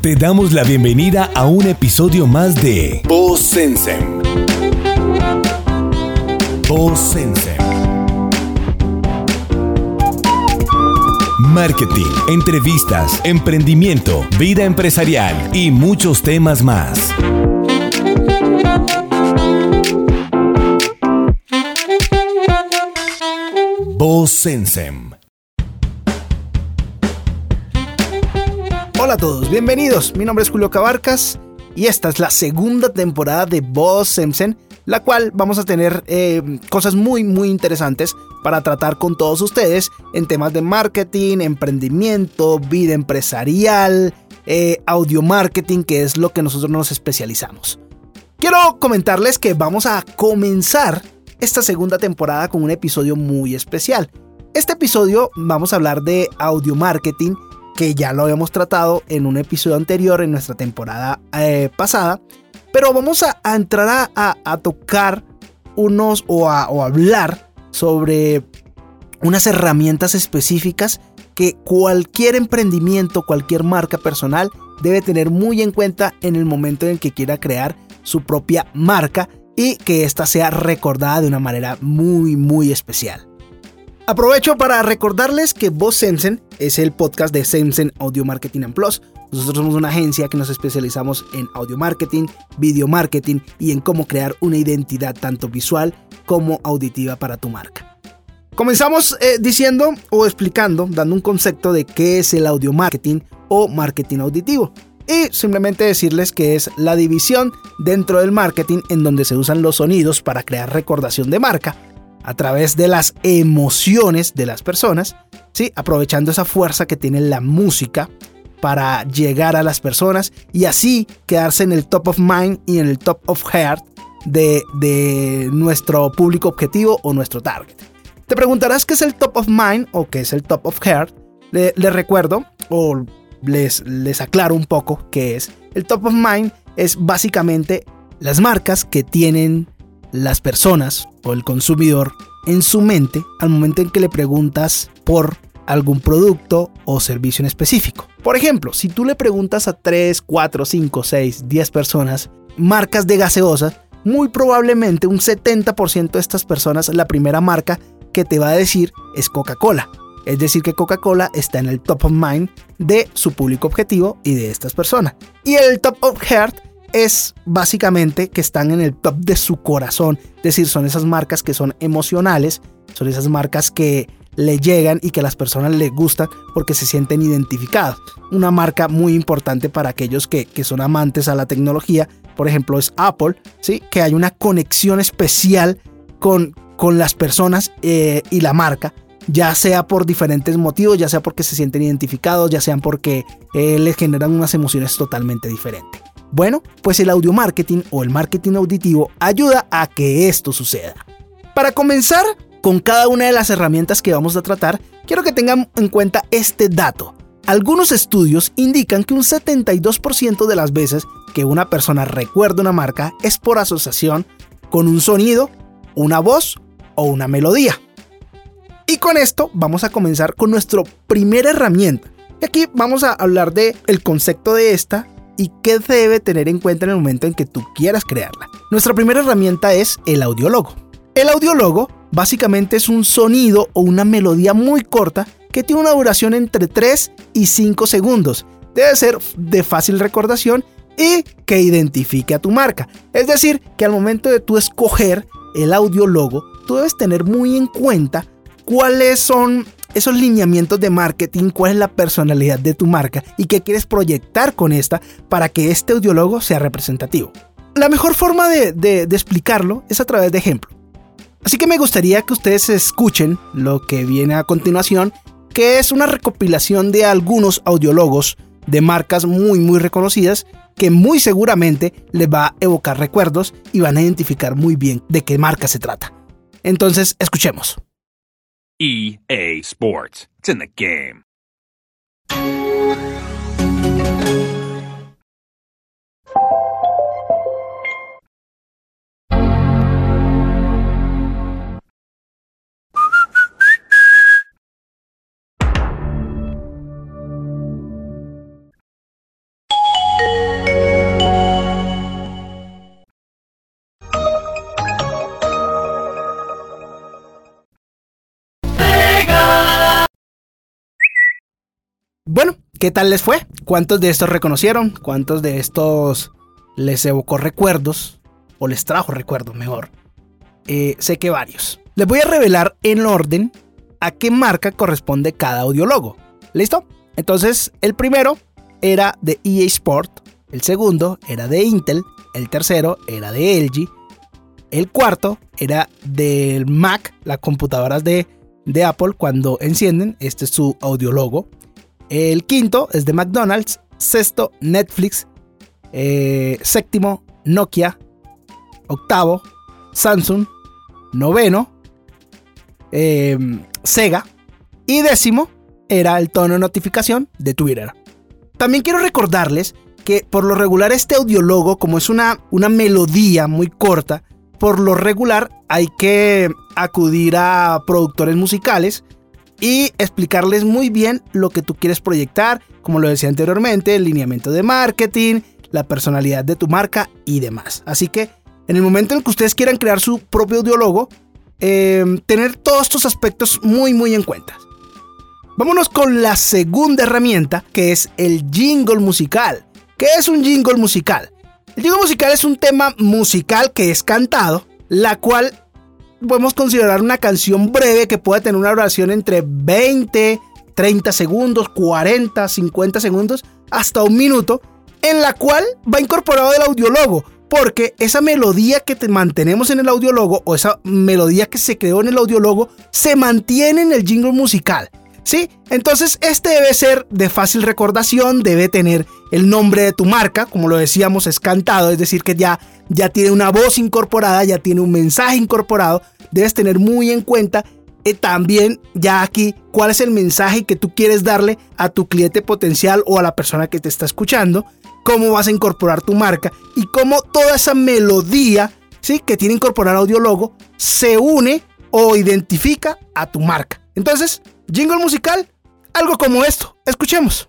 Te damos la bienvenida a un episodio más de Voz Sensem. Marketing, entrevistas, emprendimiento, vida empresarial y muchos temas más. Voz. Hola a todos, bienvenidos. Mi nombre es Julio Cabarcas y esta es la segunda temporada de Voz Semsen, la cual vamos a tener eh, cosas muy muy interesantes para tratar con todos ustedes en temas de marketing, emprendimiento, vida empresarial, eh, audio marketing, que es lo que nosotros nos especializamos. Quiero comentarles que vamos a comenzar esta segunda temporada con un episodio muy especial. Este episodio vamos a hablar de audio marketing que ya lo habíamos tratado en un episodio anterior en nuestra temporada eh, pasada, pero vamos a, entrar a, tocar unos o a hablar sobre unas herramientas específicas que cualquier emprendimiento, cualquier marca personal debe tener muy en cuenta en el momento en el que quiera crear su propia marca y que ésta sea recordada de una manera muy muy especial. Aprovecho para recordarles que Voz Sensen es el podcast de Sensen Audio Marketing and Plus. Nosotros somos una agencia que nos especializamos en audio marketing, video marketing y en cómo crear una identidad tanto visual como auditiva para tu marca. Comenzamos eh, diciendo o explicando, dando un concepto de qué es el audio marketing o marketing auditivo. Y simplemente decirles que es la división dentro del marketing en donde se usan los sonidos para crear recordación de marca a través de las emociones de las personas, ¿sí? aprovechando esa fuerza que tiene la música para llegar a las personas y así quedarse en el top of mind y en el top of heart de, nuestro público objetivo o nuestro target. Te preguntarás qué es el top of mind o qué es el top of heart. Les recuerdo o les, les aclaro un poco qué es. El top of mind es básicamente las marcas que tienen las personas o el consumidor en su mente al momento en que le preguntas por algún producto o servicio en específico. Por ejemplo, si tú le preguntas a 3, 4, 5, 6, 10 personas marcas de gaseosas, muy probablemente un 70% de estas personas la primera marca que te va a decir es Coca-Cola. Es decir, que Coca-Cola está en el top of mind de su público objetivo y de estas personas. Y el top of heart es básicamente que están en el top de su corazón. Es decir, son esas marcas que son emocionales, son esas marcas que le llegan y que a las personas les gustan porque se sienten identificados. Una marca muy importante para aquellos que, son amantes a la tecnología, por ejemplo, es Apple, ¿sí? que hay una conexión especial con, con las personas eh, y la marca ya sea por diferentes motivos, ya sea porque se sienten identificados, ya sean porque eh, les generan unas emociones totalmente diferentes. Bueno, pues el audio marketing o el marketing auditivo ayuda a que esto suceda. Para comenzar con cada una de las herramientas que vamos a tratar, quiero que tengan en cuenta este dato. Algunos estudios indican que un 72% de las veces que una persona recuerda una marca es por asociación con un sonido, una voz o una melodía. Y con esto vamos a comenzar con nuestra primera herramienta. Y aquí vamos a hablar de el concepto de esta y qué debe tener en cuenta en el momento en que tú quieras crearla. Nuestra primera herramienta es el audiólogo. El audiólogo básicamente es un sonido o una melodía muy corta que tiene una duración entre 3 y 5 segundos. Debe ser de fácil recordación y que identifique a tu marca. Es decir, que al momento de tú escoger el audiólogo, tú debes tener muy en cuenta cuáles son esos lineamientos de marketing, cuál es la personalidad de tu marca y qué quieres proyectar con esta para que este audiólogo sea representativo. La mejor forma de, explicarlo es a través de ejemplo. Así que me gustaría que ustedes escuchen lo que viene a continuación, que es una recopilación de algunos audiólogos de marcas muy muy reconocidas que muy seguramente les va a evocar recuerdos y van a identificar muy bien de qué marca se trata. Entonces, escuchemos. EA Sports. It's in the game. ¿Qué tal les fue? ¿Cuántos de estos reconocieron? ¿Cuántos de estos les evocó recuerdos? O les trajo recuerdos, mejor. Eh, sé que varios. Les voy a revelar en orden a qué marca corresponde cada audiologo. ¿Listo? Entonces, el primero era de EA Sport, el segundo era de Intel, el tercero era de LG, el cuarto era del Mac, las computadoras de, de Apple cuando encienden, este es su audiologo. El quinto es de McDonald's, sexto Netflix, eh, séptimo Nokia, octavo Samsung, noveno em, Sega y décimo era el tono de notificación de Twitter. También quiero recordarles que por lo regular este audiologo, como es una, una melodía muy corta, por lo regular hay que acudir a productores musicales y explicarles muy bien lo que tú quieres proyectar, como lo decía anteriormente, el lineamiento de marketing, la personalidad de tu marca y demás. Así que en el momento en que ustedes quieran crear su propio audiologo, eh, tener todos estos aspectos muy muy en cuenta. Vámonos con la segunda herramienta que es el jingle musical. ¿Qué es un jingle musical? El jingle musical es un tema musical que es cantado, la cual podemos considerar una canción breve que puede tener una duración entre 20, 30 segundos, 40, 50 segundos, hasta un minuto, en la cual va incorporado el audiólogo, porque esa melodía que te mantenemos en el audiólogo o esa melodía que se creó en el audiólogo se mantiene en el jingle musical. ¿Sí? Entonces este debe ser de fácil recordación, debe tener el nombre de tu marca, como lo decíamos, es cantado, es decir, que ya, ya tiene una voz incorporada, ya tiene un mensaje incorporado, debes tener muy en cuenta eh, también ya aquí cuál es el mensaje que tú quieres darle a tu cliente potencial o a la persona que te está escuchando, cómo vas a incorporar tu marca y cómo toda esa melodía ¿sí? que tiene incorporar audiologo se une o identifica a tu marca. Entonces, jingle musical, algo como esto. Escuchemos.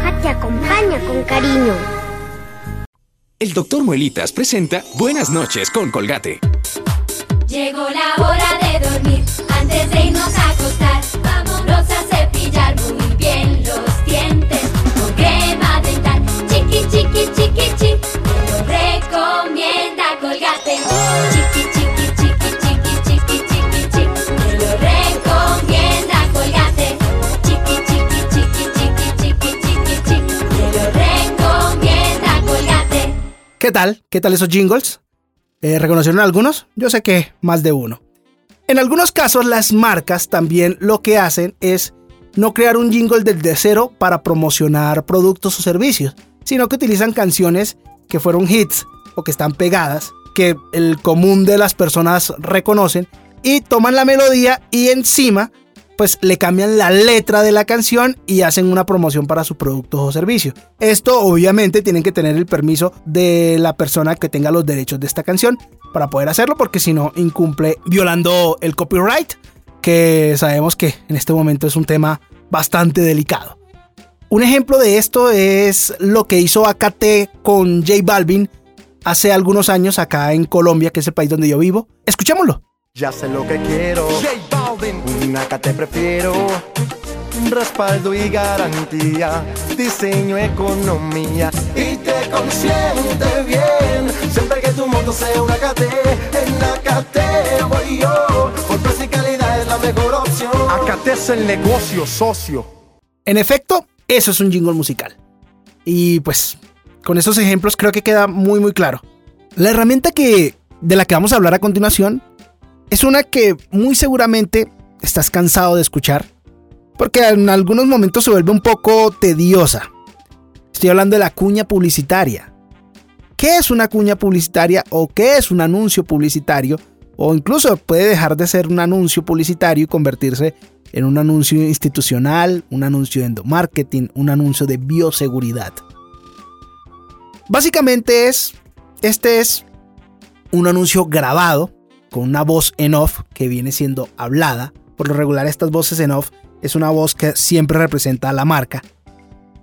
Roja te acompaña con cariño. El doctor Muelitas presenta Buenas noches con Colgate. Llegó la hora de dormir, antes de irnos a acostar, vámonos a ¿Qué tal? ¿Qué tal esos jingles? Eh, ¿Reconocieron algunos? Yo sé que más de uno. En algunos casos las marcas también lo que hacen es no crear un jingle desde cero para promocionar productos o servicios, sino que utilizan canciones que fueron hits o que están pegadas que el común de las personas reconocen y toman la melodía y encima pues le cambian la letra de la canción y hacen una promoción para su producto o servicio. Esto obviamente tienen que tener el permiso de la persona que tenga los derechos de esta canción para poder hacerlo porque si no incumple violando el copyright que sabemos que en este momento es un tema bastante delicado. Un ejemplo de esto es lo que hizo AKT con J Balvin hace algunos años acá en Colombia, que es el país donde yo vivo. Escuchémoslo. Ya sé lo que quiero. J Una te prefiero. Respaldo y garantía. Diseño, economía. Y te consiente bien. Siempre que tu moto sea una KT. En la KT voy yo. Por precio y calidad es la mejor opción. AKT es el negocio socio. En efecto, eso es un jingle musical. Y pues, con esos ejemplos creo que queda muy muy claro. La herramienta que de la que vamos a hablar a continuación es una que muy seguramente estás cansado de escuchar, porque en algunos momentos se vuelve un poco tediosa. Estoy hablando de la cuña publicitaria. ¿Qué es una cuña publicitaria o qué es un anuncio publicitario? O incluso puede dejar de ser un anuncio publicitario y convertirse en un anuncio institucional, un anuncio de endomarketing, un anuncio de bioseguridad. Básicamente es, este es un anuncio grabado con una voz en off que viene siendo hablada. Por lo regular estas voces en off es una voz que siempre representa a la marca.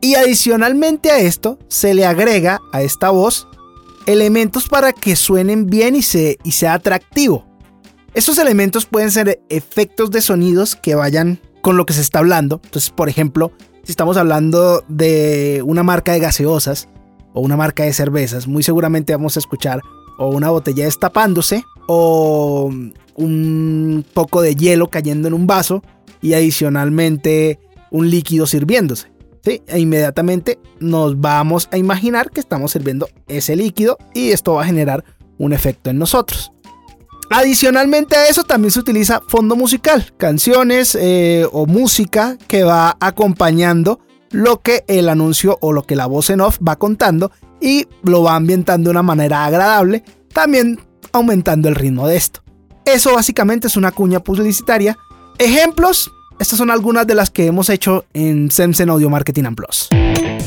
Y adicionalmente a esto se le agrega a esta voz elementos para que suenen bien y, y sea atractivo. Estos elementos pueden ser efectos de sonidos que vayan con lo que se está hablando. Entonces, por ejemplo, si estamos hablando de una marca de gaseosas o una marca de cervezas, muy seguramente vamos a escuchar o una botella destapándose o un poco de hielo cayendo en un vaso y adicionalmente un líquido sirviéndose. ¿sí? E inmediatamente nos vamos a imaginar que estamos sirviendo ese líquido y esto va a generar un efecto en nosotros. Adicionalmente a eso también se utiliza fondo musical, canciones eh, o música que va acompañando lo que el anuncio o lo que la voz en off va contando y lo va ambientando de una manera agradable, también aumentando el ritmo de esto. Eso básicamente es una cuña publicitaria. Ejemplos, estas son algunas de las que hemos hecho en Semsen Audio Marketing and Plus.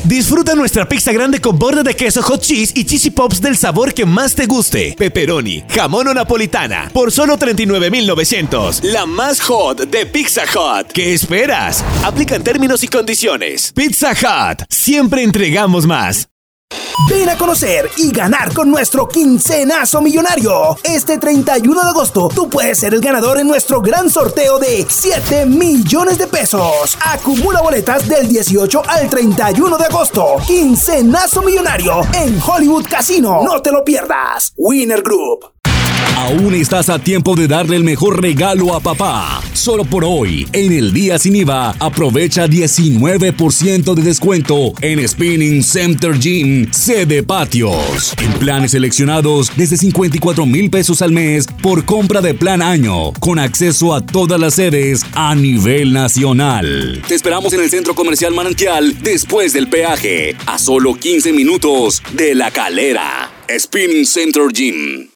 Disfruta nuestra pizza grande con borde de queso hot cheese y cheesy pops del sabor que más te guste. Pepperoni, jamón o napolitana, por solo 39,900. La más hot de Pizza Hut. ¿Qué esperas? Aplican términos y condiciones. Pizza Hut, siempre entregamos más. Ven a conocer y ganar con nuestro quincenazo millonario. Este 31 de agosto tú puedes ser el ganador en nuestro gran sorteo de 7 millones de pesos. Acumula boletas del 18 al 31 de agosto. Quincenazo millonario en Hollywood Casino. No te lo pierdas. Winner Group. Aún estás a tiempo de darle el mejor regalo a papá. Solo por hoy, en el día sin IVA, aprovecha 19% de descuento en Spinning Center Gym de Patios. En planes seleccionados desde 54 mil pesos al mes por compra de plan año, con acceso a todas las sedes a nivel nacional. Te esperamos en el Centro Comercial Manantial después del peaje, a solo 15 minutos de la calera. Spinning Center Gym.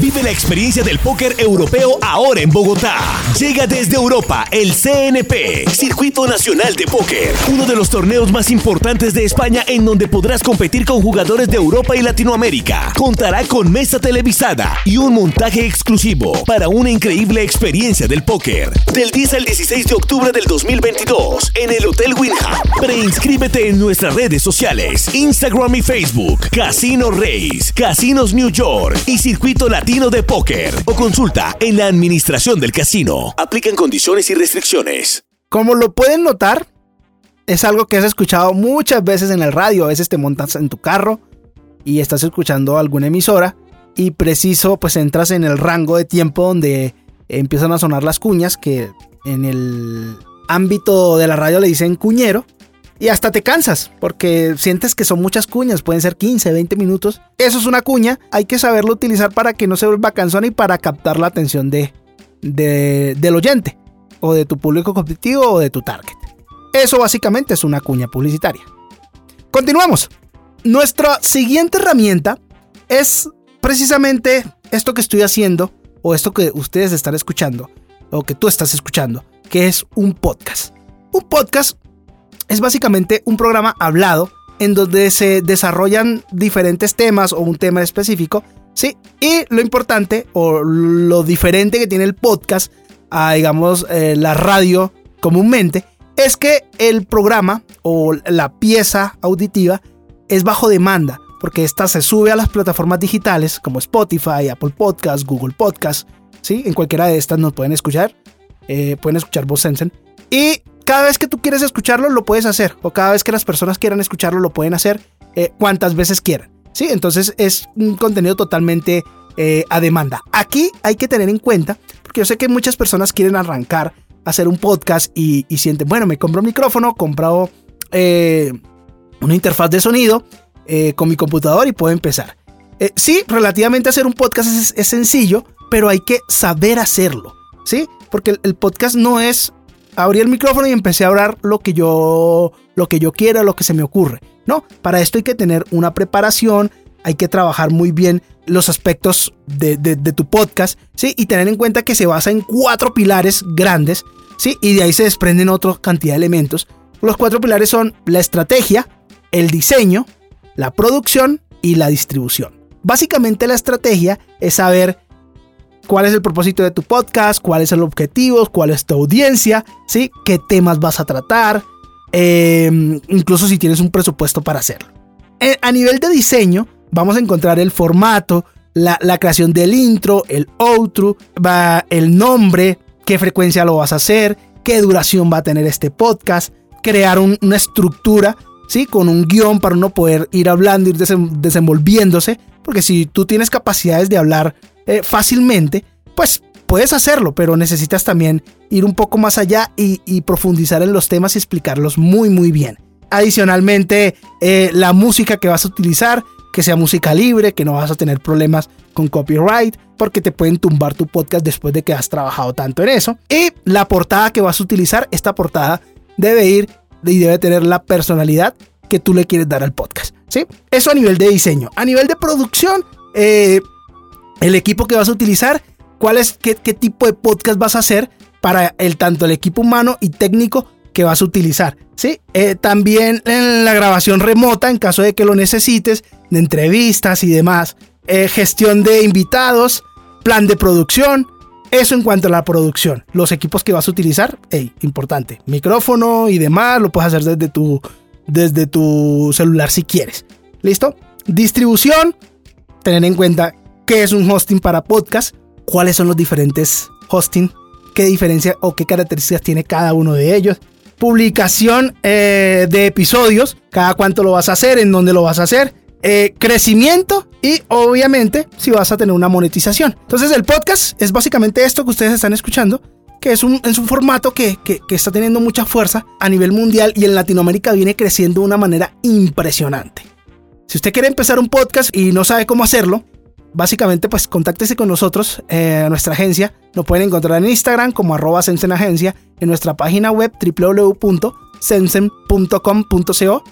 Vive la experiencia del póker europeo ahora en Bogotá. Llega desde Europa el CNP, Circuito Nacional de Póker, uno de los torneos más importantes de España en donde podrás competir con jugadores de Europa y Latinoamérica. Contará con mesa televisada y un montaje exclusivo para una increíble experiencia del póker. Del 10 al 16 de octubre del 2022 en el Hotel Winham. Preinscríbete en nuestras redes sociales, Instagram y Facebook, Casino Race, Casinos New York y Circuito Latino de Póker o consulta en la administración del casino. Aplican condiciones y restricciones. Como lo pueden notar, es algo que has escuchado muchas veces en el radio. A veces te montas en tu carro y estás escuchando alguna emisora y preciso pues entras en el rango de tiempo donde empiezan a sonar las cuñas que en el ámbito de la radio le dicen cuñero y hasta te cansas porque sientes que son muchas cuñas, pueden ser 15, 20 minutos. Eso es una cuña, hay que saberlo utilizar para que no se vuelva cansona y para captar la atención de, del oyente o de tu público competitivo o de tu target. Eso básicamente es una cuña publicitaria. Continuamos. Nuestra siguiente herramienta es precisamente esto que estoy haciendo, o esto que ustedes están escuchando, o que tú estás escuchando, que es un podcast. Un podcast es básicamente un programa hablado en donde se desarrollan diferentes temas o un tema específico, ¿sí? Y lo importante o lo diferente que tiene el podcast a, digamos, eh, la radio comúnmente, es que el programa o la pieza auditiva es bajo demanda, porque esta se sube a las plataformas digitales como Spotify, Apple Podcasts, Google Podcasts, ¿sí? En cualquiera de estas nos pueden escuchar, eh, pueden escuchar Voz Sensen. Y cada vez que tú quieres escucharlo, lo puedes hacer, o cada vez que las personas quieran escucharlo, lo pueden hacer eh, cuantas veces quieran, ¿sí? Entonces es un contenido totalmente eh, a demanda. Aquí hay que tener en cuenta, porque yo sé que muchas personas quieren arrancar hacer un podcast y, sienten, bueno, me compro un micrófono, compro eh, una interfaz de sonido eh, con mi computador y puedo empezar. Sí, relativamente hacer un podcast es, sencillo, pero hay que saber hacerlo, ¿sí? Porque el, podcast no es abrir el micrófono y empecé a hablar lo que yo lo que yo quiera, lo que se me ocurre. No, para esto hay que tener una preparación, hay que trabajar muy bien los aspectos de, tu podcast, ¿sí? Y tener en cuenta que se basa en cuatro pilares grandes, ¿sí? Y de ahí se desprenden otra cantidad de elementos. Los cuatro pilares son la estrategia, el diseño, la producción y la distribución. Básicamente la estrategia es saber cuál es el propósito de tu podcast, cuál es el objetivo, cuál es tu audiencia, ¿sí? qué temas vas a tratar, em, incluso si tienes un presupuesto para hacerlo. Eh, a nivel de diseño, vamos a encontrar el formato, la, creación del intro, el outro, el nombre, qué frecuencia lo vas a hacer, qué duración va a tener este podcast, crear una estructura, ¿sí? Con un guion para uno poder ir hablando, ir desenvolviéndose, porque si tú tienes capacidades de hablar eh, fácilmente, pues puedes hacerlo, pero necesitas también ir un poco más allá y, profundizar en los temas y explicarlos muy, muy bien. Adicionalmente, eh, la música que vas a utilizar, que sea música libre, que no vas a tener problemas con copyright, porque te pueden tumbar tu podcast después de que has trabajado tanto en eso. Y la portada que vas a utilizar, esta portada debe ir y debe tener la personalidad que tú le quieres dar al podcast. ¿sí? Eso a nivel de diseño. A nivel de producción, eh, el equipo que vas a utilizar, cuál es, qué, tipo de podcast vas a hacer para el, tanto el equipo humano y técnico que vas a utilizar. ¿sí? Eh, también en la grabación remota, en caso de que lo necesites, de entrevistas y demás. Eh, gestión de invitados, plan de producción. Eso en cuanto a la producción. Los equipos que vas a utilizar, hey, importante. Micrófono y demás, lo puedes hacer desde tu, desde tu celular si quieres. ¿Listo? Distribución. Tener en cuenta qué es un hosting para podcast, cuáles son los diferentes hosting, qué diferencia o qué características tiene cada uno de ellos publicación eh, de episodios, cada cuánto lo vas a hacer, en dónde lo vas a hacer, eh, crecimiento y obviamente si vas a tener una monetización. Entonces el podcast es básicamente esto que ustedes están escuchando, que es un, formato que, que está teniendo mucha fuerza a nivel mundial y en Latinoamérica viene creciendo de una manera impresionante. Si usted quiere empezar un podcast y no sabe cómo hacerlo, básicamente pues contáctese con nosotros, eh, nuestra agencia. Nos pueden encontrar en Instagram como arroba Agencia, en nuestra página web www.sensen.com.co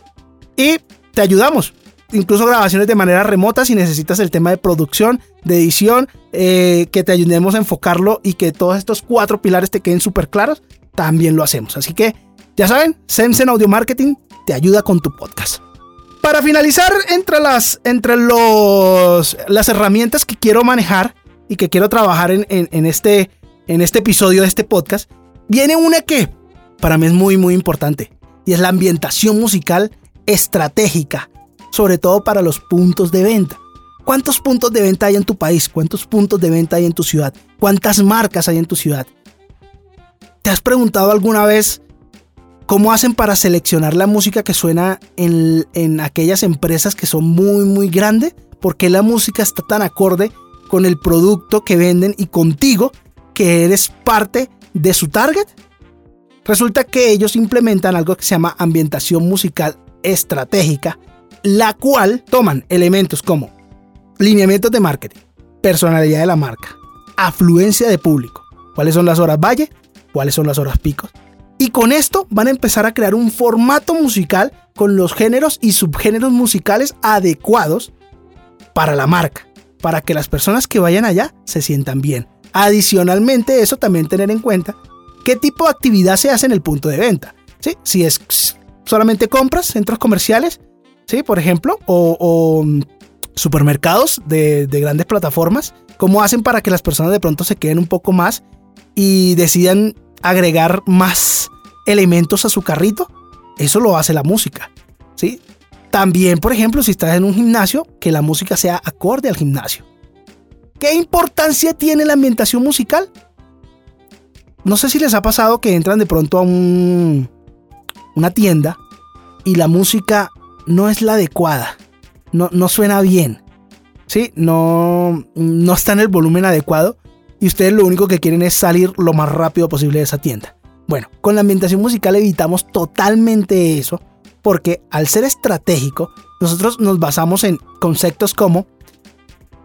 y te ayudamos. Incluso grabaciones de manera remota si necesitas el tema de producción, de edición, eh, que te ayudemos a enfocarlo y que todos estos cuatro pilares te queden súper claros, también lo hacemos. Así que ya saben, Sensen Audio Marketing te ayuda con tu podcast. Para finalizar, entre las, entre los, las herramientas que quiero manejar y que quiero trabajar en, este, en este episodio de este podcast, viene una que para mí es muy, muy importante. Y es la ambientación musical estratégica, sobre todo para los puntos de venta. ¿Cuántos puntos de venta hay en tu país? ¿Cuántos puntos de venta hay en tu ciudad? ¿Cuántas marcas hay en tu ciudad? ¿Te has preguntado alguna vez ¿Cómo hacen para seleccionar la música que suena en, aquellas empresas que son muy, muy grandes? ¿Por qué la música está tan acorde con el producto que venden y contigo, que eres parte de su target? Resulta que ellos implementan algo que se llama ambientación musical estratégica, la cual toman elementos como lineamientos de marketing, personalidad de la marca, afluencia de público, cuáles son las horas valle, cuáles son las horas picos, y con esto van a empezar a crear un formato musical con los géneros y subgéneros musicales adecuados para la marca. para que las personas que vayan allá se sientan bien. Adicionalmente, eso también tener en cuenta qué tipo de actividad se hace en el punto de venta. ¿sí? Si es solamente compras, centros comerciales, ¿sí? por ejemplo, o, mm, supermercados de, de grandes plataformas, ¿cómo hacen para que las personas de pronto se queden un poco más y decidan agregar más elementos a su carrito? Eso lo hace la música. ¿sí? También, por ejemplo, si estás en un gimnasio, que la música sea acorde al gimnasio. ¿Qué importancia tiene la ambientación musical? No sé si les ha pasado que entran de pronto a un, una tienda y la música no es la adecuada. No, no suena bien. ¿Sí? No, no está en el volumen adecuado. Y ustedes lo único que quieren es salir lo más rápido posible de esa tienda. Bueno, con la ambientación musical evitamos totalmente eso. Porque al ser estratégico, nosotros nos basamos en conceptos como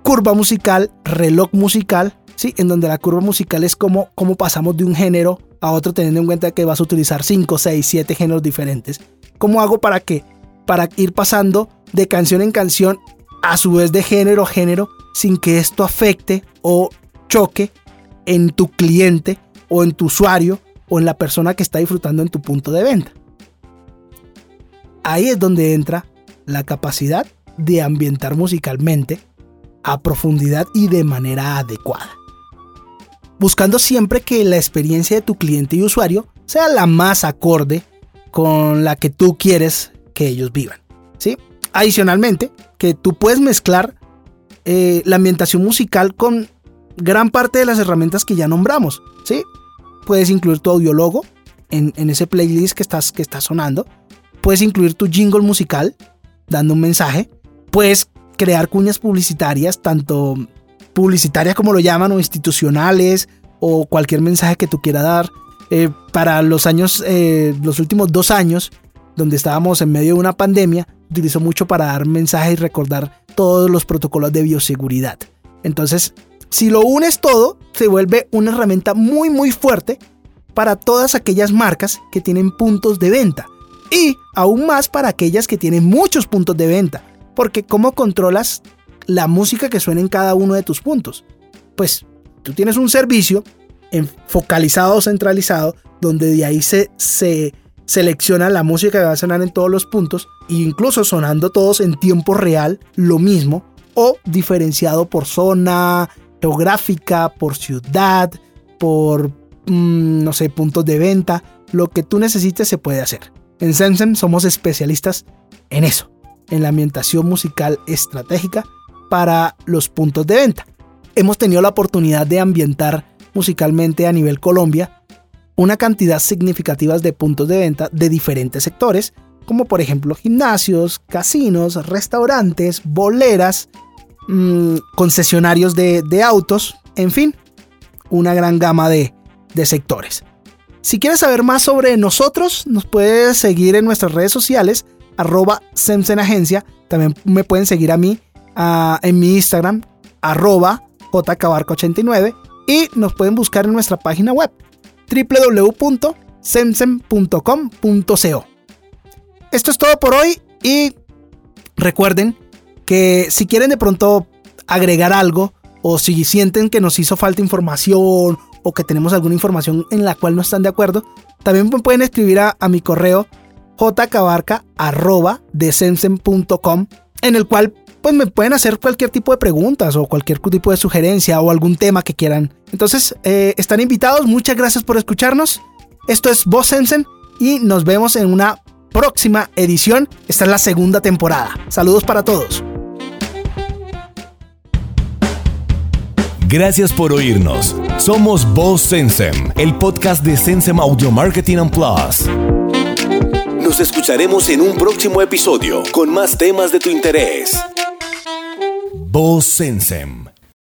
curva musical, reloj musical, ¿sí? En donde la curva musical es como, como pasamos de un género a otro teniendo en cuenta que vas a utilizar 5, 6, 7 géneros diferentes. ¿Cómo hago para qué? Para ir pasando de canción en canción a su vez de género a género sin que esto afecte o choque en tu cliente o en tu usuario o en la persona que está disfrutando en tu punto de venta. Ahí es donde entra la capacidad de ambientar musicalmente a profundidad y de manera adecuada. Buscando siempre que la experiencia de tu cliente y usuario sea la más acorde con la que tú quieres que ellos vivan. ¿sí? Adicionalmente, que tú puedes mezclar eh, la ambientación musical con gran parte de las herramientas que ya nombramos. ¿sí? Puedes incluir tu audiologo en, en ese playlist que estás, que sonando. Puedes incluir tu jingle musical dando un mensaje. Puedes crear cuñas publicitarias, tanto publicitarias como lo llaman, o institucionales, o cualquier mensaje que tú quieras dar. Eh, para los años, eh, los últimos dos años, donde estábamos en medio de una pandemia, utilizó mucho para dar mensajes y recordar todos los protocolos de bioseguridad. Entonces, si lo unes todo, se vuelve una herramienta muy muy fuerte para todas aquellas marcas que tienen puntos de venta y aún más para aquellas que tienen muchos puntos de venta, porque ¿cómo controlas la música que suena en cada uno de tus puntos? Pues tú tienes un servicio focalizado o centralizado donde de ahí se, se selecciona la música que va a sonar en todos los puntos e incluso sonando todos en tiempo real lo mismo o diferenciado por zona geográfica, por ciudad, por mmm, no sé, puntos de venta, lo que tú necesites se puede hacer. En Sensen somos especialistas en eso, en la ambientación musical estratégica para los puntos de venta. Hemos tenido la oportunidad de ambientar musicalmente a nivel Colombia una cantidad significativa de puntos de venta de diferentes sectores, como por ejemplo gimnasios, casinos, restaurantes, boleras, mmm, concesionarios de, autos, en fin, una gran gama de, sectores. Si quieres saber más sobre nosotros, nos puedes seguir en nuestras redes sociales, arroba Agencia. También me pueden seguir a mí en mi Instagram, arroba jcabarca89. Y nos pueden buscar en nuestra página web, www.semsem.com.co. Esto es todo por hoy y recuerden que si quieren de pronto agregar algo o si sienten que nos hizo falta información o que tenemos alguna información en la cual no están de acuerdo, también pueden escribir a, mi correo jcabarca.com en el cual pues me pueden hacer cualquier tipo de preguntas o cualquier tipo de sugerencia o algún tema que quieran. Entonces, eh, están invitados. Muchas gracias por escucharnos. Esto es Voz Sensen y nos vemos en una próxima edición. Esta es la segunda temporada. Saludos para todos. Gracias por oírnos. Somos Voz Sensem, el podcast de Sensem Audio Marketing and Plus. Nos escucharemos en un próximo episodio con más temas de tu interés. Voz Sensem.